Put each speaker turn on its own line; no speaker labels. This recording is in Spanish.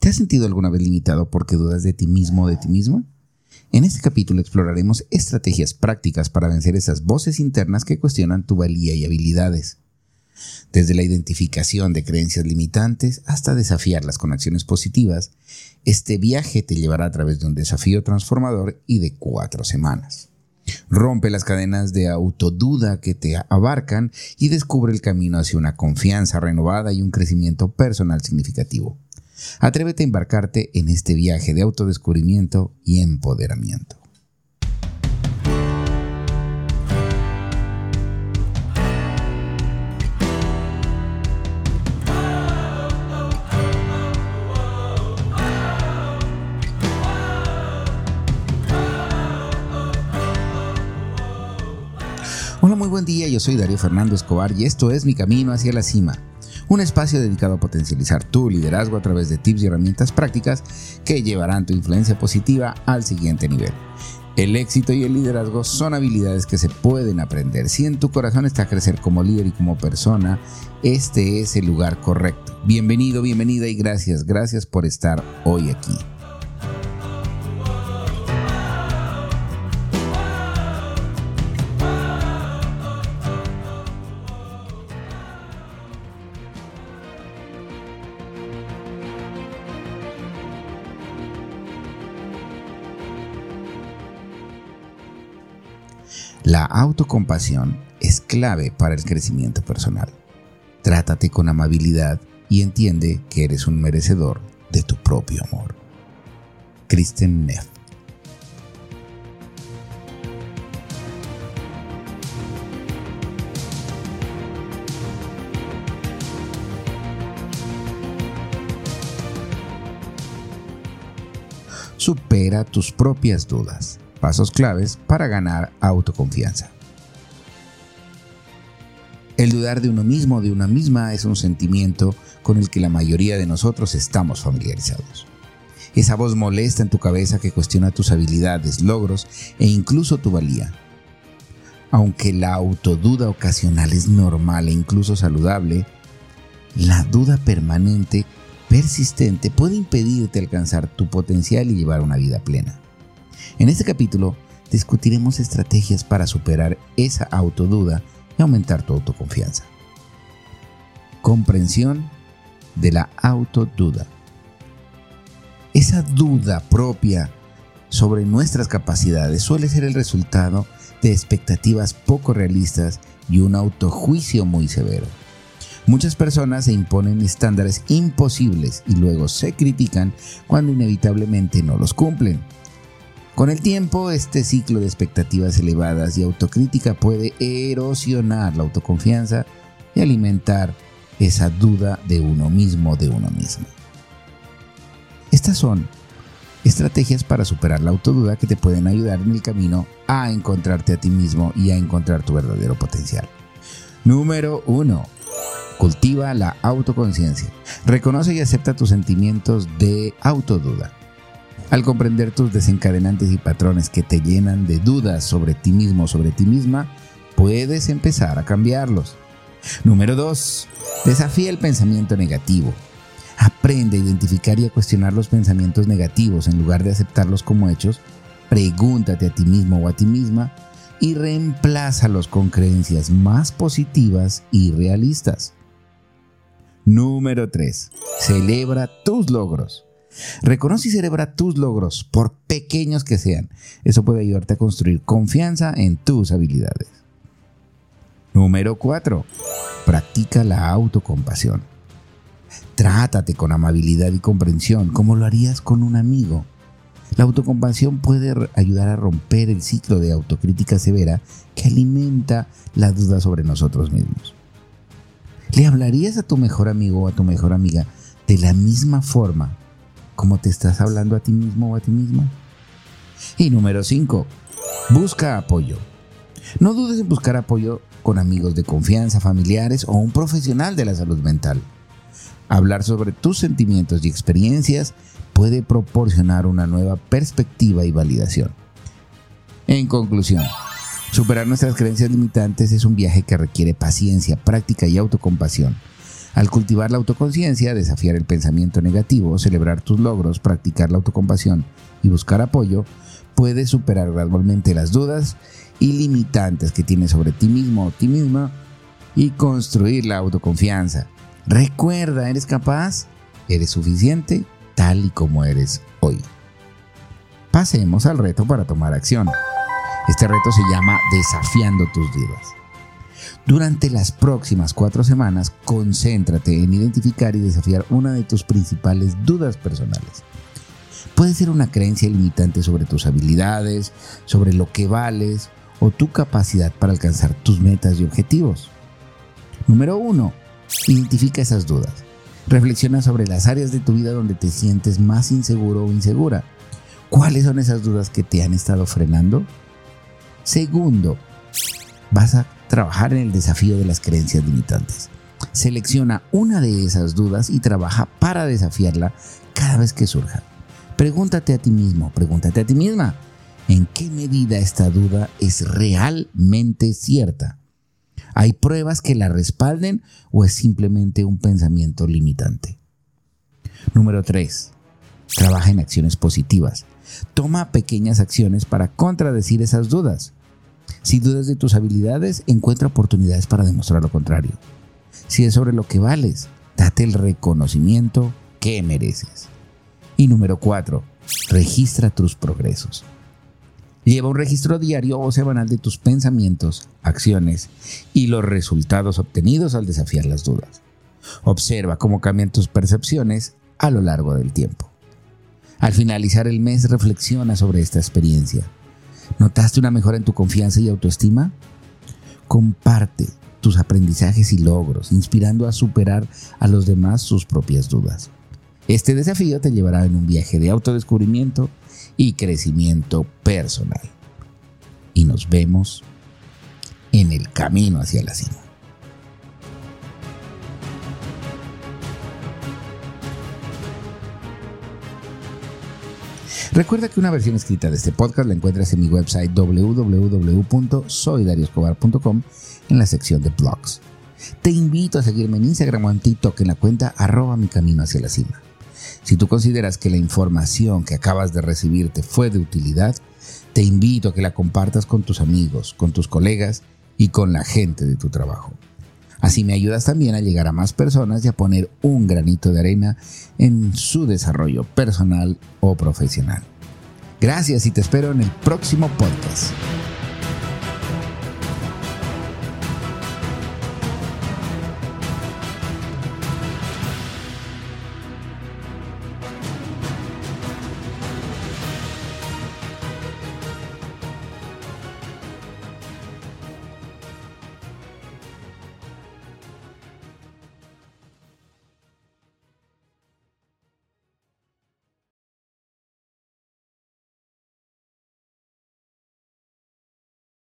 ¿Te has sentido alguna vez limitado porque dudas de ti mismo o de ti misma? En este capítulo exploraremos estrategias prácticas para vencer esas voces internas que cuestionan tu valía y habilidades. Desde la identificación de creencias limitantes hasta desafiarlas con acciones positivas, este viaje te llevará a través de un desafío transformador y de cuatro semanas. Rompe las cadenas de autoduda que te abarcan y descubre el camino hacia una confianza renovada y un crecimiento personal significativo. Atrévete a embarcarte en este viaje de autodescubrimiento y empoderamiento. Hola, muy buen día, yo soy Darío Fernando Escobar y esto es Mi Camino hacia la Cima un espacio dedicado a potencializar tu liderazgo a través de tips y herramientas prácticas que llevarán tu influencia positiva al siguiente nivel. El éxito y el liderazgo son habilidades que se pueden aprender. Si en tu corazón está crecer como líder y como persona, este es el lugar correcto. Bienvenido, bienvenida y gracias, gracias por estar hoy aquí. La autocompasión es clave para el crecimiento personal. Trátate con amabilidad y entiende que eres un merecedor de tu propio amor. Kristen Neff Supera tus propias dudas Pasos claves para ganar autoconfianza. El dudar de uno mismo o de una misma es un sentimiento con el que la mayoría de nosotros estamos familiarizados. Esa voz molesta en tu cabeza que cuestiona tus habilidades, logros e incluso tu valía. Aunque la autoduda ocasional es normal e incluso saludable, la duda permanente, persistente, puede impedirte alcanzar tu potencial y llevar una vida plena. En este capítulo discutiremos estrategias para superar esa autoduda y aumentar tu autoconfianza. Comprensión de la autoduda. Esa duda propia sobre nuestras capacidades suele ser el resultado de expectativas poco realistas y un autojuicio muy severo. Muchas personas se imponen estándares imposibles y luego se critican cuando inevitablemente no los cumplen. Con el tiempo, este ciclo de expectativas elevadas y autocrítica puede erosionar la autoconfianza y alimentar esa duda de uno mismo, de uno mismo. Estas son estrategias para superar la autoduda que te pueden ayudar en el camino a encontrarte a ti mismo y a encontrar tu verdadero potencial. Número 1. Cultiva la autoconciencia. Reconoce y acepta tus sentimientos de autoduda. Al comprender tus desencadenantes y patrones que te llenan de dudas sobre ti mismo o sobre ti misma, puedes empezar a cambiarlos. Número 2. Desafía el pensamiento negativo. Aprende a identificar y a cuestionar los pensamientos negativos en lugar de aceptarlos como hechos. Pregúntate a ti mismo o a ti misma y reemplázalos con creencias más positivas y realistas. Número 3. Celebra tus logros. Reconoce y celebra tus logros, por pequeños que sean. Eso puede ayudarte a construir confianza en tus habilidades. Número 4. Practica la autocompasión. Trátate con amabilidad y comprensión, como lo harías con un amigo. La autocompasión puede ayudar a romper el ciclo de autocrítica severa que alimenta la duda sobre nosotros mismos. ¿Le hablarías a tu mejor amigo o a tu mejor amiga de la misma forma cómo te estás hablando a ti mismo o a ti misma. Y número 5. Busca apoyo. No dudes en buscar apoyo con amigos de confianza, familiares o un profesional de la salud mental. Hablar sobre tus sentimientos y experiencias puede proporcionar una nueva perspectiva y validación. En conclusión, superar nuestras creencias limitantes es un viaje que requiere paciencia, práctica y autocompasión Al cultivar la autoconciencia, desafiar el pensamiento negativo, celebrar tus logros, practicar la autocompasión y buscar apoyo, puedes superar gradualmente las dudas y limitantes que tienes sobre ti mismo o ti misma y construir la autoconfianza. Recuerda, ¿eres capaz? ¿Eres suficiente? Tal y como eres hoy. Pasemos al reto para tomar acción. Este reto se llama Desafiando tus dudas. Durante las próximas cuatro semanas, concéntrate en identificar y desafiar una de tus principales dudas personales. Puede ser una creencia limitante sobre tus habilidades, sobre lo que vales o tu capacidad para alcanzar tus metas y objetivos. Número 1. Identifica esas dudas. Reflexiona sobre las áreas de tu vida donde te sientes más inseguro o insegura. ¿Cuáles son esas dudas que te han estado frenando? Segundo, vas a trabajar en el desafío de las creencias limitantes. Selecciona una de esas dudas y trabaja para desafiarla cada vez que surja. Pregúntate a ti mismo, pregúntate a ti misma, ¿en qué medida esta duda es realmente cierta? ¿Hay pruebas que la respalden o es simplemente un pensamiento limitante? Número 3. Trabaja en acciones positivas. Toma pequeñas acciones para contradecir esas dudas. Si dudas de tus habilidades, encuentra oportunidades para demostrar lo contrario. Si es sobre lo que vales, date el reconocimiento que mereces. Y número 4. Registra tus progresos. Lleva un registro diario o semanal de tus pensamientos, acciones y los resultados obtenidos al desafiar las dudas. Observa cómo cambian tus percepciones a lo largo del tiempo. Al finalizar el mes reflexiona sobre esta experiencia. ¿Notaste una mejora en tu confianza y autoestima? Comparte tus aprendizajes y logros, inspirando a superar a los demás sus propias dudas. Este desafío te llevará en un viaje de autodescubrimiento y crecimiento personal. Y nos vemos en el camino hacia la cima. Recuerda que una versión escrita de este podcast la encuentras en mi website www.soydarioscobar.com en la sección de blogs. Te invito a seguirme en Instagram o en TikTok en la cuenta arroba mi camino hacia la cima. Si tú consideras que la información que acabas de recibir te fue de utilidad, te invito a que la compartas con tus amigos, con tus colegas y con la gente de tu trabajo. Así me ayudas también a llegar a más personas y a poner un granito de arena en su desarrollo personal o profesional. Gracias y te espero en el próximo podcast.